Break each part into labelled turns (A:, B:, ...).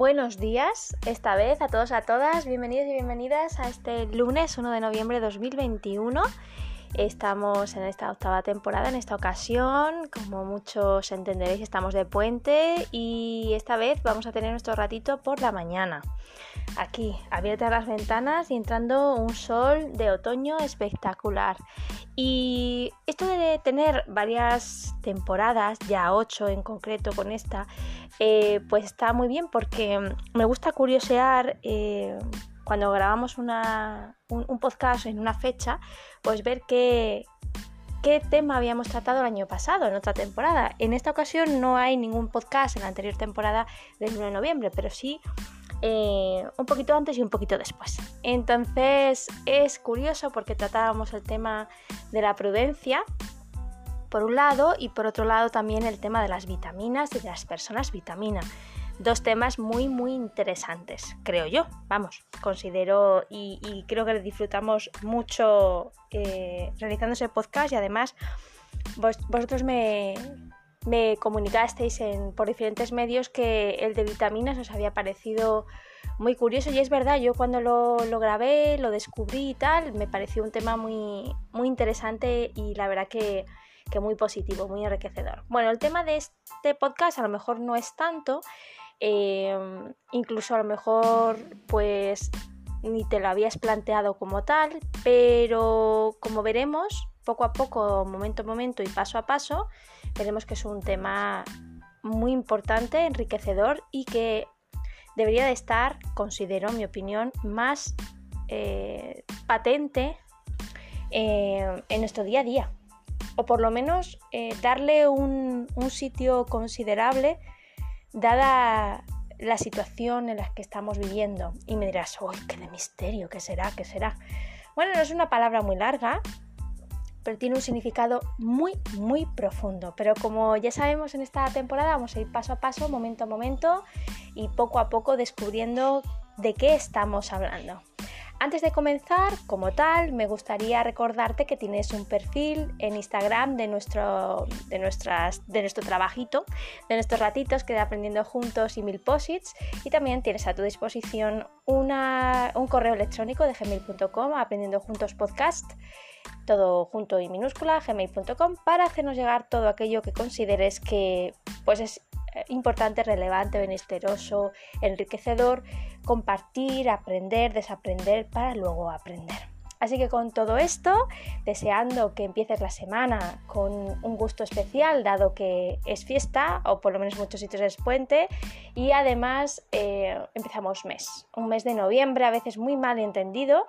A: Buenos días, esta vez a todos, a todas, bienvenidos y bienvenidas a este lunes 1 de noviembre de 2021. Estamos en esta octava temporada, en esta ocasión, como muchos entenderéis, estamos de puente y esta vez vamos a tener nuestro ratito por la mañana. Aquí, abiertas las ventanas y entrando un sol de otoño espectacular. Y esto de tener varias temporadas, ya ocho en concreto con esta, eh, pues está muy bien porque me gusta curiosear eh, cuando grabamos un, podcast en una fecha, pues ver qué, qué tema habíamos tratado el año pasado, en otra temporada. En esta ocasión no hay ningún podcast en la anterior temporada del 1 de noviembre, pero sí eh, un poquito antes y un poquito después. Entonces es curioso porque tratábamos el tema de la prudencia, por un lado, y por otro lado también el tema de las vitaminas y de las personas vitamina. Dos temas muy, muy interesantes, creo yo. Vamos, considero y, creo que disfrutamos mucho eh, realizando ese podcast y además vosotros me, me comunicasteis en, por diferentes medios que el de vitaminas os había parecido muy curioso y es verdad, yo cuando lo, grabé, lo descubrí y tal, me pareció un tema muy, muy interesante y la verdad que, muy positivo, muy enriquecedor. Bueno, el tema de este podcast a lo mejor no es tanto, eh, incluso a lo mejor pues ni te lo habías planteado como tal, pero como veremos, poco a poco, momento a momento y paso a paso, veremos que es un tema muy importante, enriquecedor y que debería de estar, considero mi opinión, más eh, patente eh, en nuestro día a día. O por lo menos eh, darle un, sitio considerable dada la situación en la que estamos viviendo. Y me dirás, uy, qué de misterio, ¿qué será? ¿Qué será? Bueno, no es una palabra muy larga, pero tiene un significado muy, muy profundo. Pero como ya sabemos en esta temporada, vamos a ir paso a paso, momento a momento y poco a poco descubriendo de qué estamos hablando. Antes de comenzar, como tal, me gustaría recordarte que tienes un perfil en Instagram de nuestro, de nuestras, de nuestro trabajito, de nuestros ratitos que de aprendiendo juntos y mil posits. Y también tienes a tu disposición una, un correo electrónico de gmail.com, aprendiendo juntos podcast todo junto y minúscula, gmail.com, para hacernos llegar todo aquello que consideres que pues es importante, relevante, benesteroso, enriquecedor, compartir, aprender, desaprender para luego aprender. Así que con todo esto, deseando que empieces la semana con un gusto especial, dado que es fiesta, o por lo menos muchos sitios es puente, y además eh, empezamos mes, un mes de noviembre, a veces muy mal entendido,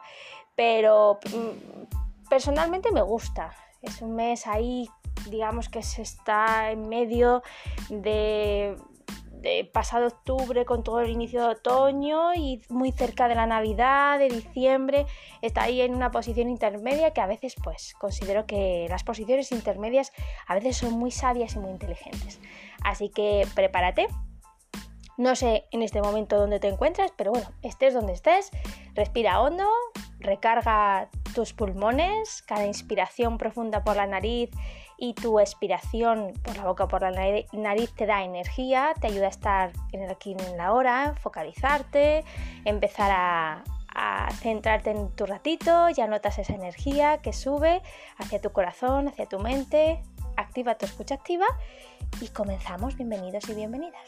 A: pero mm, personalmente me gusta. Es un mes ahí, digamos que se está en medio de, pasado octubre con todo el inicio de otoño y muy cerca de la Navidad, de diciembre, está ahí en una posición intermedia que a veces pues considero que las posiciones intermedias a veces son muy sabias y muy inteligentes. Así que prepárate. No sé en este momento dónde te encuentras, pero bueno, estés donde estés, respira hondo, recarga tus pulmones, cada inspiración profunda por la nariz y tu expiración por la boca por la nariz te da energía, te ayuda a estar en el aquí en la hora, focalizarte, empezar a, a centrarte en tu ratito, ya notas esa energía que sube hacia tu corazón, hacia tu mente, activa tu escucha activa y comenzamos. Bienvenidos y bienvenidas.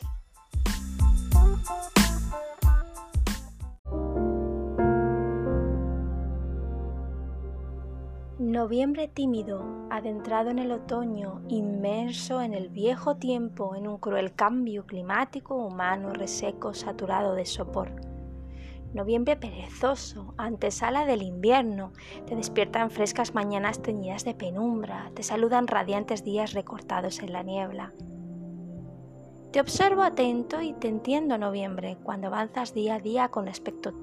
A: Noviembre tímido, adentrado en el otoño, inmerso en el viejo tiempo, en un cruel cambio climático, humano, reseco, saturado de sopor. Noviembre perezoso, antesala del invierno, te despiertan frescas mañanas teñidas de penumbra, te saludan radiantes días recortados en la niebla. Te observo atento y te entiendo, noviembre, cuando avanzas día a día con aspecto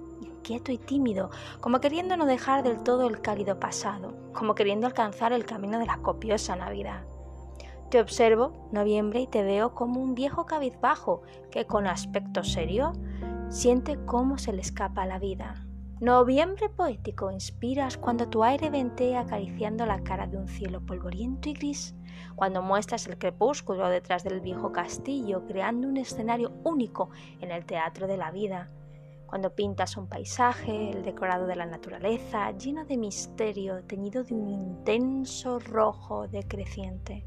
A: quieto y tímido, como queriendo no dejar del todo el cálido pasado, como queriendo alcanzar el camino de la copiosa Navidad. Te observo, noviembre, y te veo como un viejo cabizbajo que con aspecto serio siente cómo se le escapa la vida, Noviembre poético inspiras cuando tu aire ventea acariciando la cara de un cielo polvoriento y gris, cuando muestras el crepúsculo detrás del viejo castillo creando un escenario único en el teatro de la vida, cuando pintas un paisaje, el decorado de la naturaleza, lleno de misterio, teñido de un intenso rojo decreciente.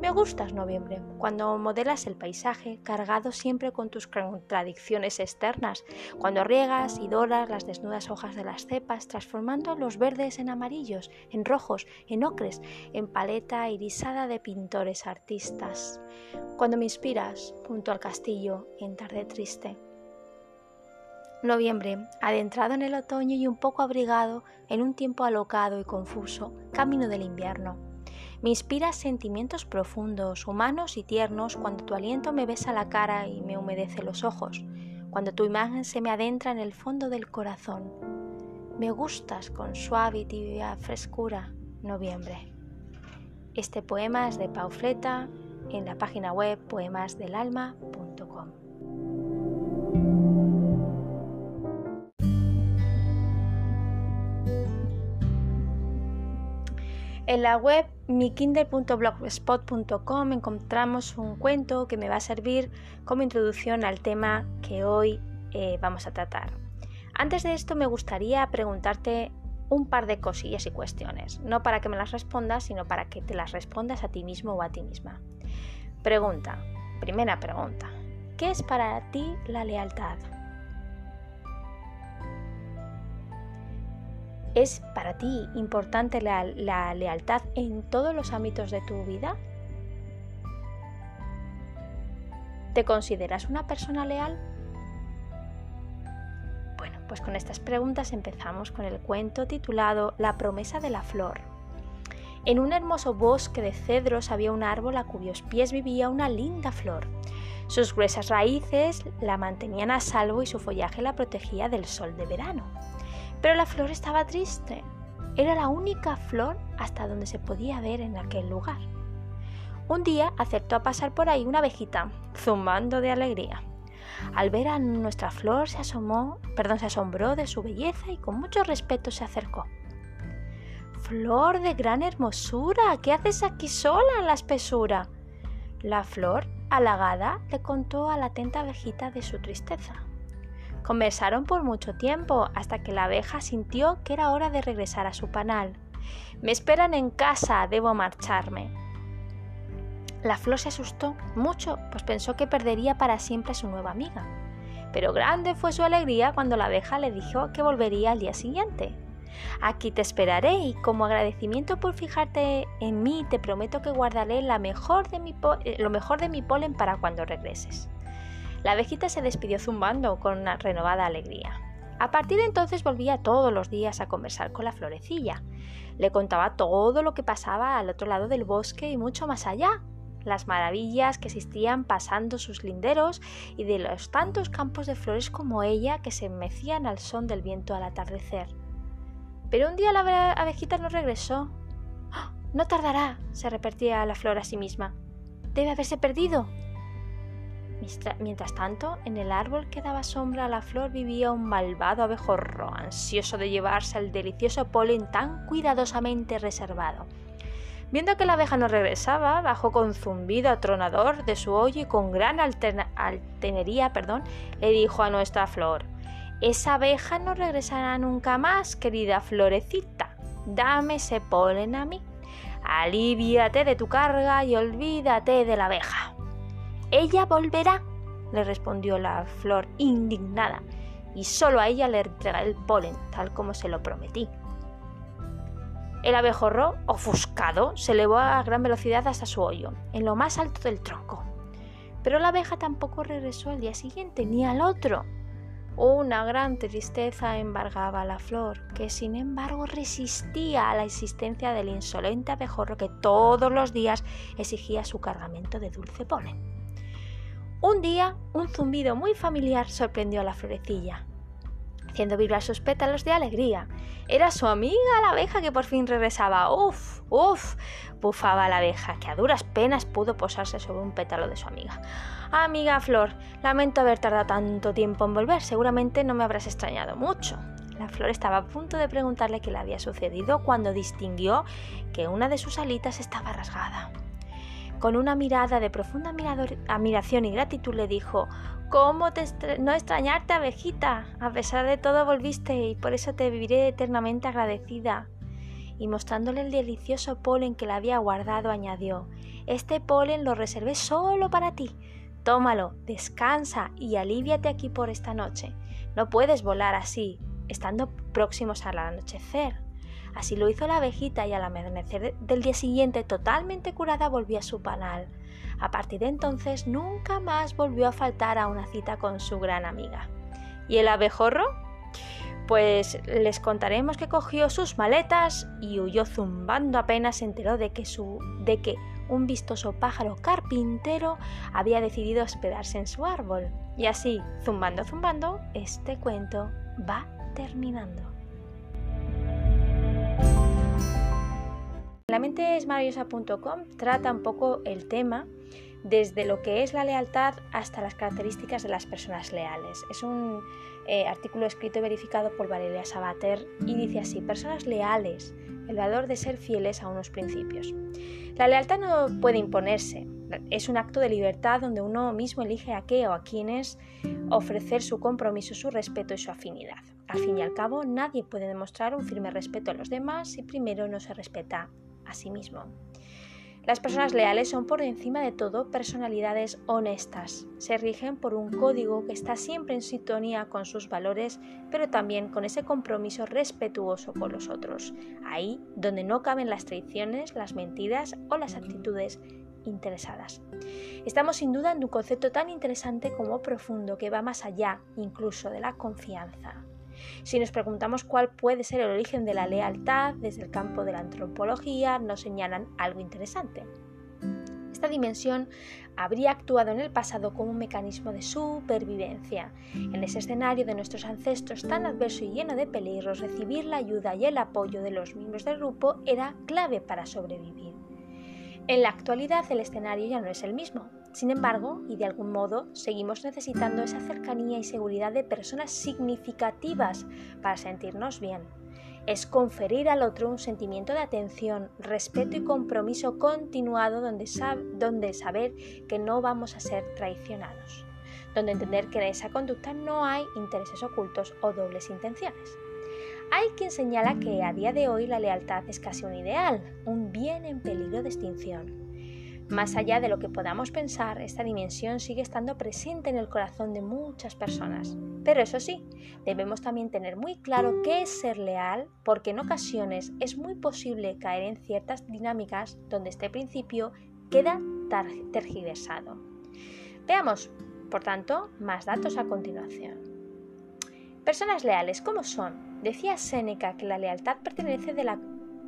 A: Me gustas noviembre, cuando modelas el paisaje cargado siempre con tus contradicciones externas, cuando riegas y doras las desnudas hojas de las cepas, transformando los verdes en amarillos, en rojos, en ocres, en paleta irisada de pintores artistas, cuando me inspiras junto al castillo en tarde triste. Noviembre, adentrado en el otoño y un poco abrigado en un tiempo alocado y confuso, camino del invierno me inspiras sentimientos profundos, humanos y tiernos cuando tu aliento me besa la cara y me humedece los ojos, cuando tu imagen se me adentra en el fondo del corazón. Me gustas con suave y tibia frescura, noviembre. Este poema es de Paufleta en la página web poemasdelalma.com. En la web mikindle.blogspot.com encontramos un cuento que me va a servir como introducción al tema que hoy eh, vamos a tratar. Antes de esto me gustaría preguntarte un par de cosillas y cuestiones, no para que me las respondas, sino para que te las respondas a ti mismo o a ti misma. Pregunta, primera pregunta, ¿qué es para ti la lealtad? ¿Es para ti importante la, lealtad en todos los ámbitos de tu vida? ¿Te consideras una persona leal? Bueno, pues con estas preguntas empezamos con el cuento titulado La promesa de la flor. En un hermoso bosque de cedros había un árbol a cuyos pies vivía una linda flor. Sus gruesas raíces la mantenían a salvo y su follaje la protegía del sol de verano. Pero la flor estaba triste. Era la única flor hasta donde se podía ver en aquel lugar. Un día aceptó a pasar por ahí una abejita, zumbando de alegría. Al ver a nuestra flor se asomó, perdón, se asombró de su belleza y con mucho respeto se acercó. Flor de gran hermosura, ¿qué haces aquí sola en la espesura? La flor, halagada, le contó a la atenta abejita de su tristeza. Conversaron por mucho tiempo hasta que la abeja sintió que era hora de regresar a su panal. Me esperan en casa, debo marcharme. La flor se asustó mucho, pues pensó que perdería para siempre a su nueva amiga. Pero grande fue su alegría cuando la abeja le dijo que volvería al día siguiente. Aquí te esperaré y como agradecimiento por fijarte en mí te prometo que guardaré eh, lo mejor de mi polen para cuando regreses. La abejita se despidió zumbando con una renovada alegría. A partir de entonces volvía todos los días a conversar con la florecilla. Le contaba todo lo que pasaba al otro lado del bosque y mucho más allá, las maravillas que existían pasando sus linderos y de los tantos campos de flores como ella que se mecían al son del viento al atardecer. Pero un día la abejita no regresó. ¡Ah! No tardará, se repetía la flor a sí misma. Debe haberse perdido. Mientras tanto, en el árbol que daba sombra a la flor vivía un malvado abejorro, ansioso de llevarse el delicioso polen tan cuidadosamente reservado. Viendo que la abeja no regresaba, bajó con zumbido atronador de su hoyo y con gran altenería perdón, le dijo a nuestra flor, Esa abeja no regresará nunca más, querida florecita. Dame ese polen a mí. Alivíate de tu carga y olvídate de la abeja. Ella volverá, le respondió la flor indignada, y solo a ella le entregaré el polen, tal como se lo prometí. El abejorro, ofuscado, se elevó a gran velocidad hasta su hoyo, en lo más alto del tronco. Pero la abeja tampoco regresó al día siguiente, ni al otro. Una gran tristeza embargaba a la flor, que sin embargo resistía a la existencia del insolente abejorro que todos los días exigía su cargamento de dulce polen. Un día, un zumbido muy familiar sorprendió a la florecilla, haciendo vibrar sus pétalos de alegría. Era su amiga la abeja que por fin regresaba. ¡Uf! ¡Uf! bufaba la abeja, que a duras penas pudo posarse sobre un pétalo de su amiga. Amiga Flor, lamento haber tardado tanto tiempo en volver, seguramente no me habrás extrañado mucho. La flor estaba a punto de preguntarle qué le había sucedido cuando distinguió que una de sus alitas estaba rasgada. Con una mirada de profunda admiración y gratitud le dijo, ¿Cómo te no extrañarte, abejita? A pesar de todo volviste y por eso te viviré eternamente agradecida. Y mostrándole el delicioso polen que le había guardado, añadió, Este polen lo reservé solo para ti. Tómalo, descansa y aliviate aquí por esta noche. No puedes volar así, estando próximos al anochecer. Así lo hizo la abejita y al amanecer del día siguiente, totalmente curada, volvió a su panal. A partir de entonces nunca más volvió a faltar a una cita con su gran amiga. ¿Y el abejorro? Pues les contaremos que cogió sus maletas y huyó zumbando apenas se enteró de que, su, de que un vistoso pájaro carpintero había decidido hospedarse en su árbol. Y así, zumbando, zumbando, este cuento va terminando. La mente es trata un poco el tema desde lo que es la lealtad hasta las características de las personas leales. Es un eh, artículo escrito y verificado por Valeria Sabater y dice así, personas leales, el valor de ser fieles a unos principios. La lealtad no puede imponerse, es un acto de libertad donde uno mismo elige a qué o a quiénes ofrecer su compromiso, su respeto y su afinidad. Al fin y al cabo, nadie puede demostrar un firme respeto a los demás si primero no se respeta a sí mismo. Las personas leales son por encima de todo personalidades honestas. Se rigen por un código que está siempre en sintonía con sus valores, pero también con ese compromiso respetuoso con los otros, ahí donde no caben las traiciones, las mentiras o las actitudes interesadas. Estamos sin duda en un concepto tan interesante como profundo que va más allá incluso de la confianza. Si nos preguntamos cuál puede ser el origen de la lealtad desde el campo de la antropología, nos señalan algo interesante. Esta dimensión habría actuado en el pasado como un mecanismo de supervivencia. En ese escenario de nuestros ancestros tan adverso y lleno de peligros, recibir la ayuda y el apoyo de los miembros del grupo era clave para sobrevivir. En la actualidad el escenario ya no es el mismo. Sin embargo, y de algún modo, seguimos necesitando esa cercanía y seguridad de personas significativas para sentirnos bien. Es conferir al otro un sentimiento de atención, respeto y compromiso continuado donde, donde saber que no vamos a ser traicionados, donde entender que en esa conducta no hay intereses ocultos o dobles intenciones. Hay quien señala que a día de hoy la lealtad es casi un ideal, un bien en peligro de extinción. Más allá de lo que podamos pensar, esta dimensión sigue estando presente en el corazón de muchas personas. Pero eso sí, debemos también tener muy claro qué es ser leal, porque en ocasiones es muy posible caer en ciertas dinámicas donde este principio queda tergiversado. Veamos, por tanto, más datos a continuación. Personas leales, ¿cómo son? Decía Séneca que la lealtad pertenece de la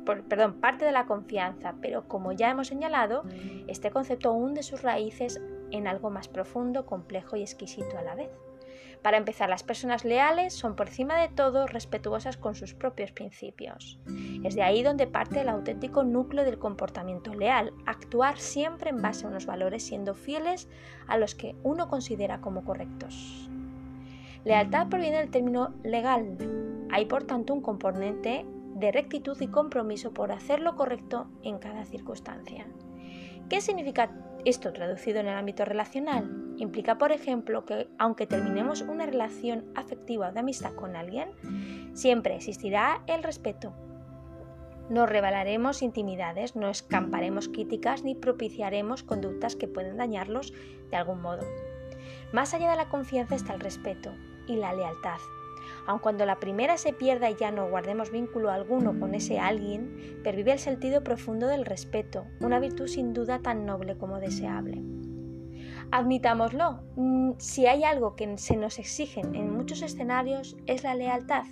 A: perdón, parte de la confianza, pero como ya hemos señalado, este concepto hunde sus raíces en algo más profundo, complejo y exquisito a la vez. Para empezar, las personas leales son por encima de todo respetuosas con sus propios principios. Es de ahí donde parte el auténtico núcleo del comportamiento leal, actuar siempre en base a unos valores siendo fieles a los que uno considera como correctos. Lealtad proviene del término legal. Hay por tanto un componente de rectitud y compromiso por hacer lo correcto en cada circunstancia. ¿Qué significa esto traducido en el ámbito relacional? Implica, por ejemplo, que aunque terminemos una relación afectiva o de amistad con alguien, siempre existirá el respeto. No revelaremos intimidades, no escamparemos críticas ni propiciaremos conductas que pueden dañarlos de algún modo. Más allá de la confianza está el respeto y la lealtad, Aun cuando la primera se pierda y ya no guardemos vínculo alguno con ese alguien, pervive el sentido profundo del respeto, una virtud sin duda tan noble como deseable. Admitámoslo, mm, si hay algo que se nos exigen en muchos escenarios es la lealtad.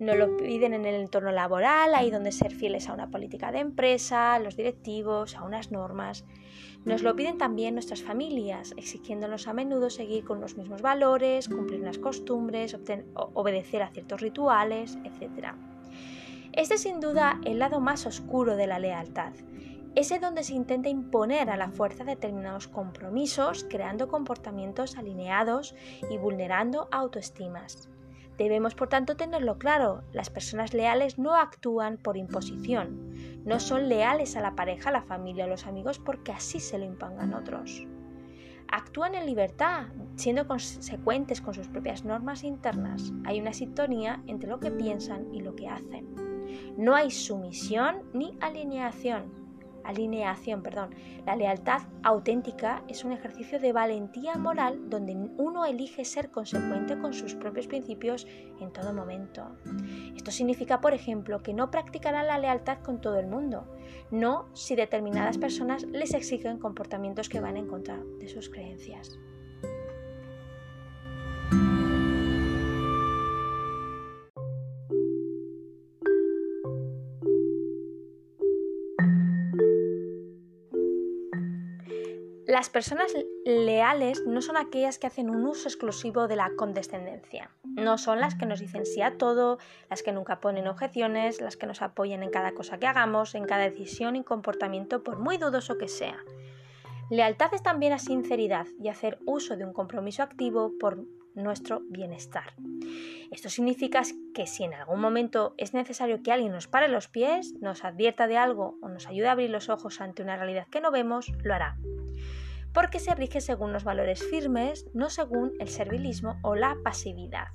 A: Nos lo piden en el entorno laboral, ahí donde ser fieles a una política de empresa, a los directivos, a unas normas. Nos lo piden también nuestras familias, exigiéndonos a menudo seguir con los mismos valores, cumplir unas costumbres, obedecer a ciertos rituales, etc. Este es sin duda el lado más oscuro de la lealtad, ese donde se intenta imponer a la fuerza determinados compromisos, creando comportamientos alineados y vulnerando autoestimas. Debemos, por tanto, tenerlo claro, las personas leales no actúan por imposición, no son leales a la pareja, a la familia o a los amigos porque así se lo impongan otros. Actúan en libertad, siendo consecuentes con sus propias normas internas. Hay una sintonía entre lo que piensan y lo que hacen. No hay sumisión ni alineación alineación, perdón. La lealtad auténtica es un ejercicio de valentía moral donde uno elige ser consecuente con sus propios principios en todo momento. Esto significa, por ejemplo, que no practicarán la lealtad con todo el mundo, no si determinadas personas les exigen comportamientos que van en contra de sus creencias. Las personas leales no son aquellas que hacen un uso exclusivo de la condescendencia. No son las que nos dicen sí a todo, las que nunca ponen objeciones, las que nos apoyan en cada cosa que hagamos, en cada decisión y comportamiento, por muy dudoso que sea. Lealtad es también a sinceridad y hacer uso de un compromiso activo por nuestro bienestar. Esto significa que si en algún momento es necesario que alguien nos pare los pies, nos advierta de algo o nos ayude a abrir los ojos ante una realidad que no vemos, lo hará porque se rige según los valores firmes, no según el servilismo o la pasividad.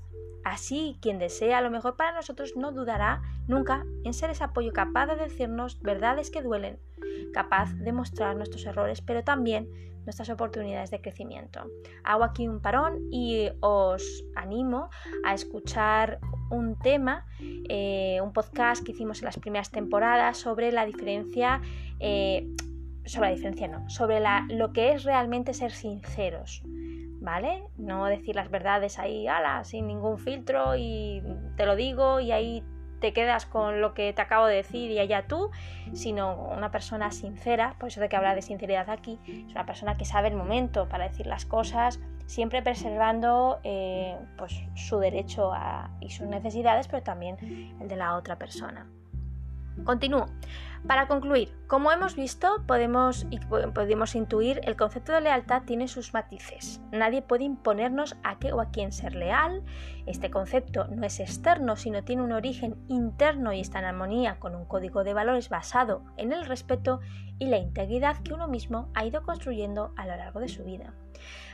A: Así, quien desea lo mejor para nosotros no dudará nunca en ser ese apoyo capaz de decirnos verdades que duelen, capaz de mostrar nuestros errores, pero también nuestras oportunidades de crecimiento. Hago aquí un parón y os animo a escuchar un tema, eh, un podcast que hicimos en las primeras temporadas sobre la diferencia eh, sobre la diferencia no, sobre la, lo que es realmente ser sinceros, ¿vale? No decir las verdades ahí, ala, sin ningún filtro y te lo digo y ahí te quedas con lo que te acabo de decir y allá tú, sino una persona sincera, por eso de que habla de sinceridad aquí, es una persona que sabe el momento para decir las cosas, siempre preservando eh, pues, su derecho y sus necesidades, pero también el de la otra persona. Continúo. Para concluir, como hemos visto, podemos, y podemos intuir, el concepto de lealtad tiene sus matices. Nadie puede imponernos a qué o a quién ser leal. Este concepto no es externo, sino tiene un origen interno y está en armonía con un código de valores basado en el respeto y la integridad que uno mismo ha ido construyendo a lo largo de su vida.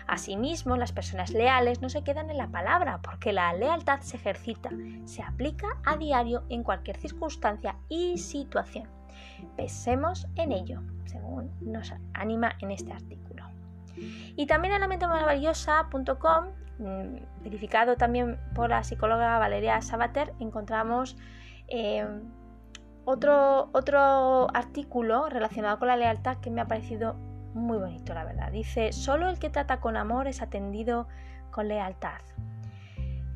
A: Asimismo, las personas leales no se quedan en la palabra, porque la lealtad se ejercita, se aplica a diario en cualquier circunstancia y situación. Pensemos en ello, según nos anima en este artículo. Y también en la maravillosa.com, mm, verificado también por la psicóloga Valeria Sabater, encontramos eh, otro, otro artículo relacionado con la lealtad que me ha parecido muy bonito, la verdad. Dice, solo el que trata con amor es atendido con lealtad.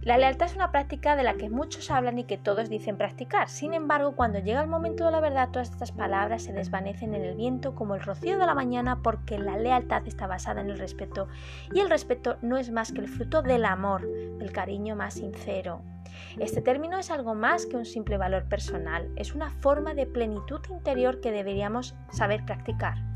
A: La lealtad es una práctica de la que muchos hablan y que todos dicen practicar. Sin embargo, cuando llega el momento de la verdad, todas estas palabras se desvanecen en el viento como el rocío de la mañana porque la lealtad está basada en el respeto y el respeto no es más que el fruto del amor, del cariño más sincero. Este término es algo más que un simple valor personal, es una forma de plenitud interior que deberíamos saber practicar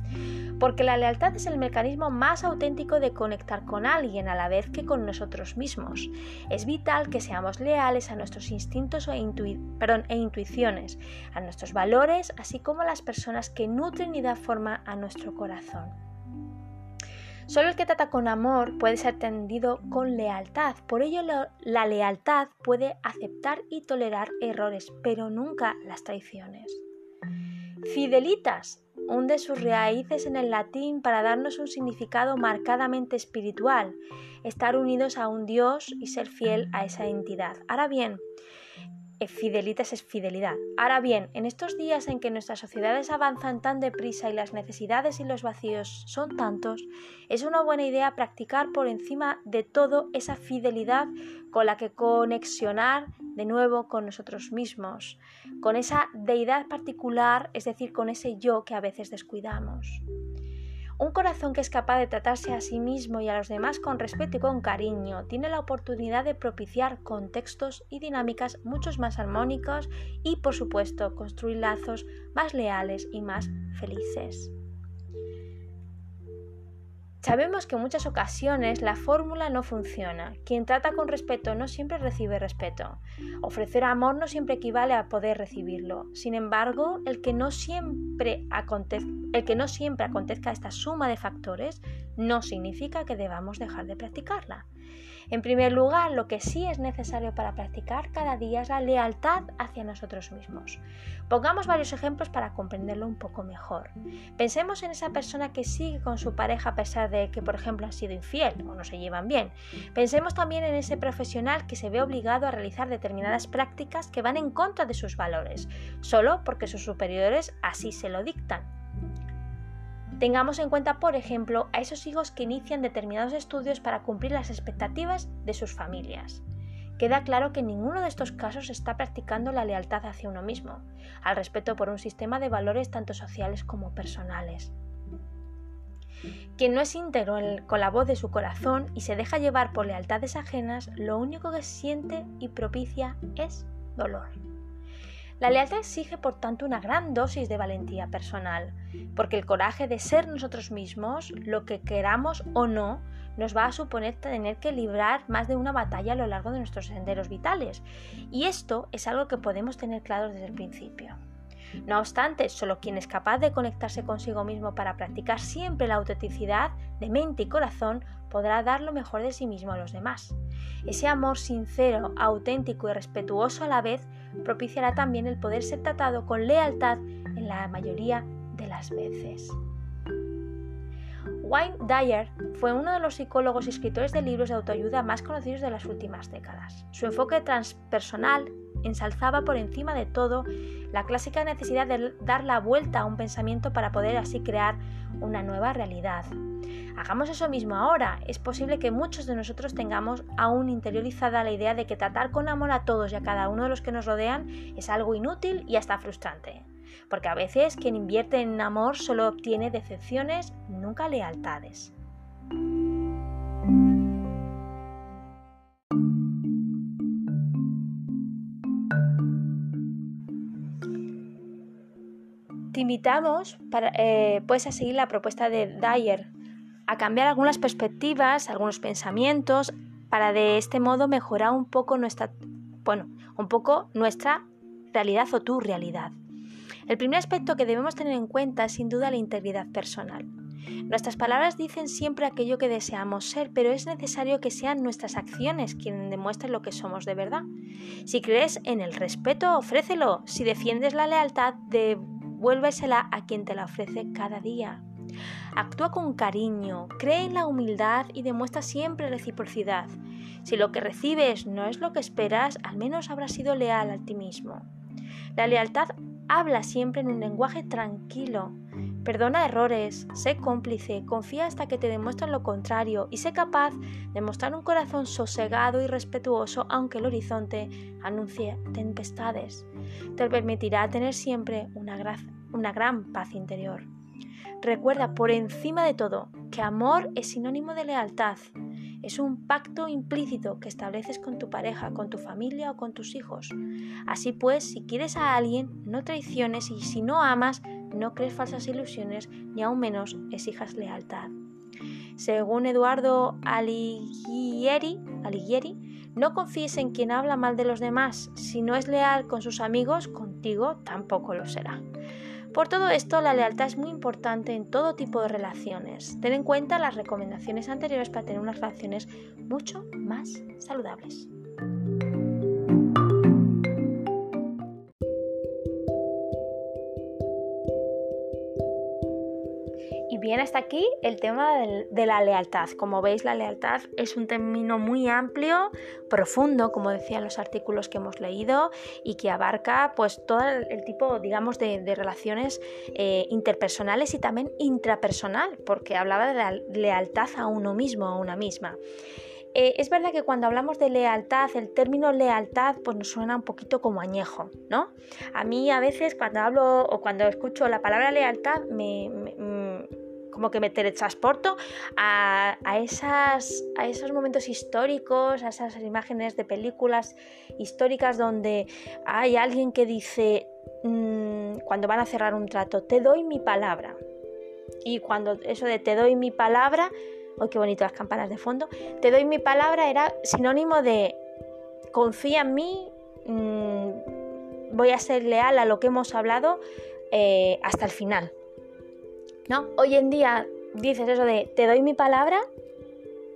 A: porque la lealtad es el mecanismo más auténtico de conectar con alguien a la vez que con nosotros mismos. Es vital que seamos leales a nuestros instintos e, e intuiciones, a nuestros valores, así como a las personas que nutren y dan forma a nuestro corazón. Solo el que trata con amor puede ser atendido con lealtad. Por ello la lealtad puede aceptar y tolerar errores, pero nunca las traiciones. Fidelitas hunde sus raíces en el latín para darnos un significado marcadamente espiritual, estar unidos a un Dios y ser fiel a esa entidad. Ahora bien, fidelitas es fidelidad. Ahora bien, en estos días en que nuestras sociedades avanzan tan deprisa y las necesidades y los vacíos son tantos, es una buena idea practicar por encima de todo esa fidelidad con la que conexionar de nuevo con nosotros mismos, con esa deidad particular, es decir, con ese yo que a veces descuidamos. Un corazón que es capaz de tratarse a sí mismo y a los demás con respeto y con cariño tiene la oportunidad de propiciar contextos y dinámicas muchos más armónicos y, por supuesto, construir lazos más leales y más felices. Sabemos que en muchas ocasiones la fórmula no funciona. Quien trata con respeto no siempre recibe respeto. Ofrecer amor no siempre equivale a poder recibirlo. Sin embargo, el que no siempre, acontezca esta suma de factores no significa que debamos dejar de practicarla. En primer lugar, lo que sí es necesario para practicar cada día es la lealtad hacia nosotros mismos. Pongamos varios ejemplos para comprenderlo un poco mejor. Pensemos en esa persona que sigue con su pareja a pesar de que, por ejemplo, han sido infiel o no se llevan bien. Pensemos también en ese profesional que se ve obligado a realizar determinadas prácticas que van en contra de sus valores, solo porque sus superiores así se lo dictan. Tengamos en cuenta, por ejemplo, a esos hijos que inician determinados estudios para cumplir las expectativas de sus familias. Queda claro que ninguno de estos casos está practicando la lealtad hacia uno mismo, al respeto por un sistema de valores tanto sociales como personales. Quien no es íntegro con la voz de su corazón y se deja llevar por lealtades ajenas, lo único que siente y propicia es dolor. La lealtad exige, por tanto, una gran dosis de valentía personal, porque el coraje de ser nosotros mismos, lo que queramos o no, nos va a suponer tener que librar más de una batalla a lo largo de nuestros senderos vitales. Y esto es algo que podemos tener claro desde el principio. No obstante, solo quien es capaz de conectarse consigo mismo para practicar siempre la autenticidad de mente y corazón podrá dar lo mejor de sí mismo a los demás. Ese amor sincero, auténtico y respetuoso a la vez propiciará también el poder ser tratado con lealtad en la mayoría de las veces. Wayne Dyer fue uno de los psicólogos y escritores de libros de autoayuda más conocidos de las últimas décadas. Su enfoque transpersonal ensalzaba por encima de todo la clásica necesidad de dar la vuelta a un pensamiento para poder así crear una nueva realidad. Hagamos eso mismo ahora. Es posible que muchos de nosotros tengamos aún interiorizada la idea de que tratar con amor a todos y a cada uno de los que nos rodean es algo inútil y hasta frustrante. Porque a veces quien invierte en amor solo obtiene decepciones, nunca lealtades. Te invitamos, para, eh, a seguir la propuesta de Dyer a cambiar algunas perspectivas, algunos pensamientos, para de este modo mejorar un poco nuestra, bueno, un poco nuestra realidad o tu realidad. El primer aspecto que debemos tener en cuenta es sin duda la integridad personal. Nuestras palabras dicen siempre aquello que deseamos ser, pero es necesario que sean nuestras acciones quienes demuestren lo que somos de verdad. Si crees en el respeto, ofrécelo. Si defiendes la lealtad, devuélvesela a quien te la ofrece cada día. Actúa con cariño, cree en la humildad y demuestra siempre reciprocidad. Si lo que recibes no es lo que esperas, al menos habrás sido leal a ti mismo. La lealtad habla siempre en un lenguaje tranquilo. Perdona errores, sé cómplice, confía hasta que te demuestren lo contrario y sé capaz de mostrar un corazón sosegado y respetuoso aunque el horizonte anuncie tempestades. Te permitirá tener siempre una, una gran paz interior. Recuerda por encima de todo que amor es sinónimo de lealtad. Es un pacto implícito que estableces con tu pareja, con tu familia o con tus hijos. Así pues, si quieres a alguien, no traiciones y si no amas, no crees falsas ilusiones ni aún menos exijas lealtad. Según Eduardo Alighieri, Alighieri, no confíes en quien habla mal de los demás. Si no es leal con sus amigos, contigo tampoco lo será. Por todo esto, la lealtad es muy importante en todo tipo de relaciones. Ten en cuenta las recomendaciones anteriores para tener unas relaciones mucho más saludables. Bien, hasta aquí el tema de la lealtad. Como veis, la lealtad es un término muy amplio, profundo, como decían los artículos que hemos leído, y que abarca pues todo el tipo, digamos, de, relaciones eh, interpersonales y también intrapersonal, porque hablaba de la lealtad a uno mismo, a una misma. Eh, es verdad que cuando hablamos de lealtad, el término lealtad pues nos suena un poquito como añejo, ¿no? A mí a veces cuando hablo o cuando escucho la palabra lealtad me, que me teletransporto a, a, esas, a esos momentos históricos, a esas imágenes de películas históricas donde hay alguien que dice, mm, cuando van a cerrar un trato, te doy mi palabra. Y cuando eso de te doy mi palabra, ¡ay, qué bonito las campanas de fondo! Te doy mi palabra era sinónimo de confía en mí, mm, voy a ser leal a lo que hemos hablado eh, hasta el final. ¿No? Hoy en día dices eso de te doy mi palabra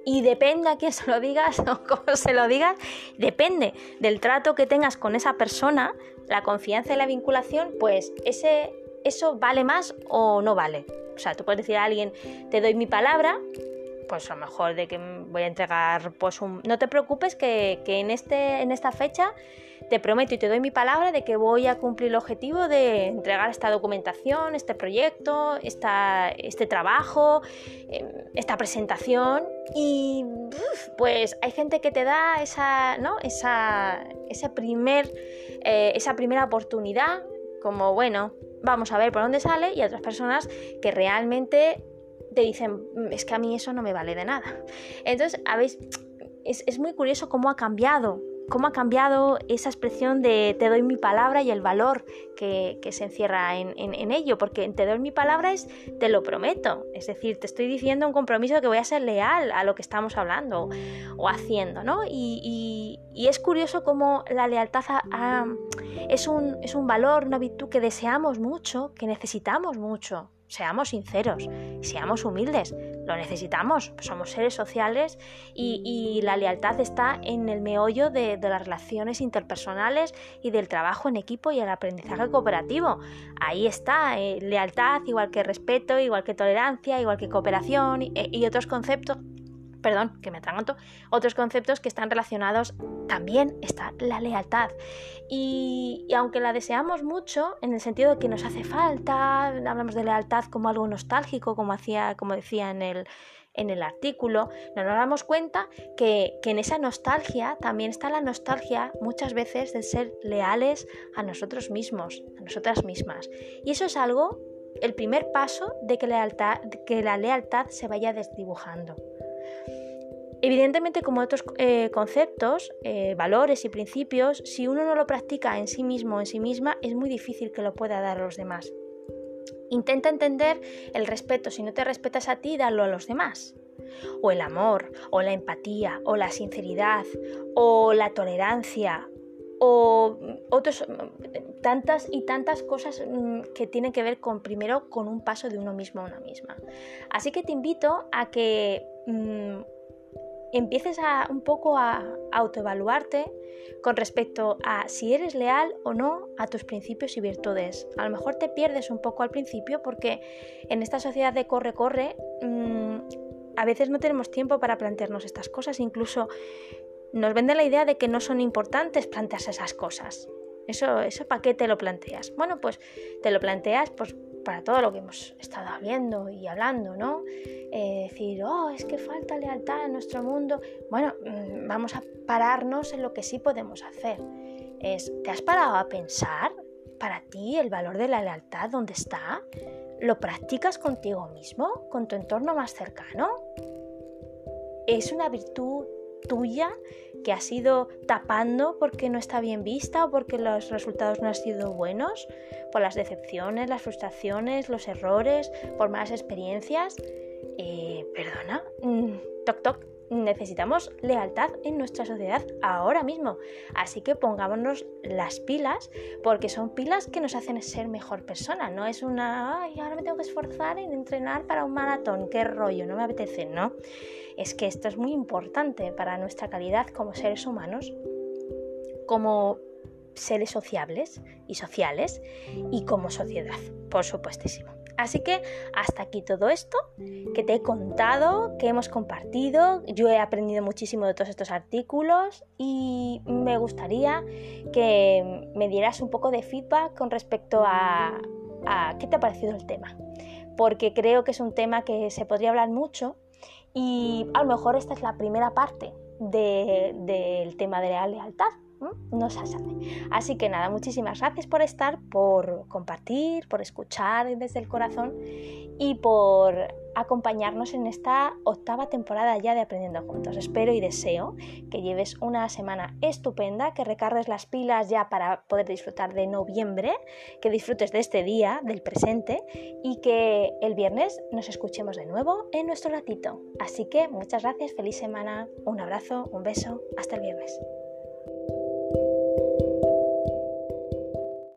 A: y depende a quién se lo digas o cómo se lo digas, depende del trato que tengas con esa persona, la confianza y la vinculación, pues ese, eso vale más o no vale. O sea, tú puedes decir a alguien, te doy mi palabra, pues a lo mejor de que voy a entregar pues un... No te preocupes que, que en, este, en esta fecha te prometo y te doy mi palabra de que voy a cumplir el objetivo de entregar esta documentación, este proyecto, esta, este trabajo, em, esta presentación y pues hay gente que te da esa, ¿no? esa, primer, eh, esa primera oportunidad como bueno, vamos a ver por dónde sale y otras personas que realmente te dicen, mm, es que a mí eso no me vale de nada. Entonces, habéis, es, es muy curioso cómo ha cambiado cómo ha cambiado esa expresión de te doy mi palabra y el valor que, se encierra en, ello, porque te doy mi palabra es te lo prometo, es decir, te estoy diciendo un compromiso de que voy a ser leal a lo que estamos hablando o haciendo, ¿no? Y, es curioso cómo la lealtad es, un, es un valor, una virtud que deseamos mucho, que necesitamos mucho, seamos sinceros, seamos humildes, lo necesitamos, somos seres sociales y, la lealtad está en el meollo de, las relaciones interpersonales y del trabajo en equipo y el aprendizaje cooperativo. Ahí está, eh, lealtad, igual que respeto, igual que tolerancia, igual que cooperación y otros conceptos perdón, que me atraganto, otros conceptos que están relacionados también está la lealtad. Y, aunque la deseamos mucho, en el sentido de que nos hace falta, hablamos de lealtad como algo nostálgico, como, hacía, como decía en el, en el artículo, no nos damos cuenta que, que, en esa nostalgia también está la nostalgia muchas veces de ser leales a nosotros mismos, a nosotras mismas. Y eso es algo, el primer paso de que, lealtad, que la lealtad se vaya desdibujando. Evidentemente, como otros eh, conceptos, eh, valores y principios, si uno no lo practica en sí mismo o en sí misma, es muy difícil que lo pueda dar a los demás. Intenta entender el respeto. Si no te respetas a ti, dalo a los demás. O el amor, o la empatía, o la sinceridad, o la tolerancia, o otros tantas y tantas cosas mm, que tienen que ver con primero con un paso de uno mismo a una misma. Así que te invito a que mm, empieces a, un poco a, autoevaluarte con respecto a si eres leal o no a tus principios y virtudes. A lo mejor te pierdes un poco al principio porque en esta sociedad de corre-corre mm, a veces no tenemos tiempo para plantearnos estas cosas, incluso nos vende la idea de que no son importantes plantearse esas cosas. Eso, eso ¿para qué te lo planteas? Bueno, pues te lo planteas pues, para todo lo que hemos estado viendo y hablando, ¿no? Eh, decir, oh, es que falta lealtad en nuestro mundo. Bueno, mm, vamos a pararnos en lo que sí podemos hacer. Es, ¿te has parado a pensar para ti el valor de la lealtad dónde está? ¿Lo practicas contigo mismo, con tu entorno más cercano? ¿Es una virtud tuya que has ido tapando porque no está bien vista o porque los resultados no han sido buenos, por las decepciones, las frustraciones, los errores, por malas experiencias. Eh, perdona, mm, toc toc, necesitamos lealtad en nuestra sociedad ahora mismo. Así que pongámonos las pilas, porque son pilas que nos hacen ser mejor persona. No es una, ay, ahora me tengo que esforzar en entrenar para un maratón, qué rollo, no me apetece, ¿no? Es que esto es muy importante para nuestra calidad como seres humanos, como seres sociables y sociales y como sociedad, por supuestísimo. Así que hasta aquí todo esto que te he contado, que hemos compartido. Yo he aprendido muchísimo de todos estos artículos y me gustaría que me dieras un poco de feedback con respecto a, qué te ha parecido el tema. Porque creo que es un tema que se podría hablar mucho y a lo mejor esta es la primera parte del tema de la lealtad no se. Así que nada, muchísimas gracias por estar, por compartir, por escuchar desde el corazón y por acompañarnos en esta octava temporada ya de Aprendiendo Juntos. Espero y deseo que lleves una semana estupenda, que recargues las pilas ya para poder disfrutar de noviembre, que disfrutes de este día, del presente y que el viernes nos escuchemos de nuevo en nuestro ratito. Así que muchas gracias, feliz semana, un abrazo, un beso, hasta el viernes.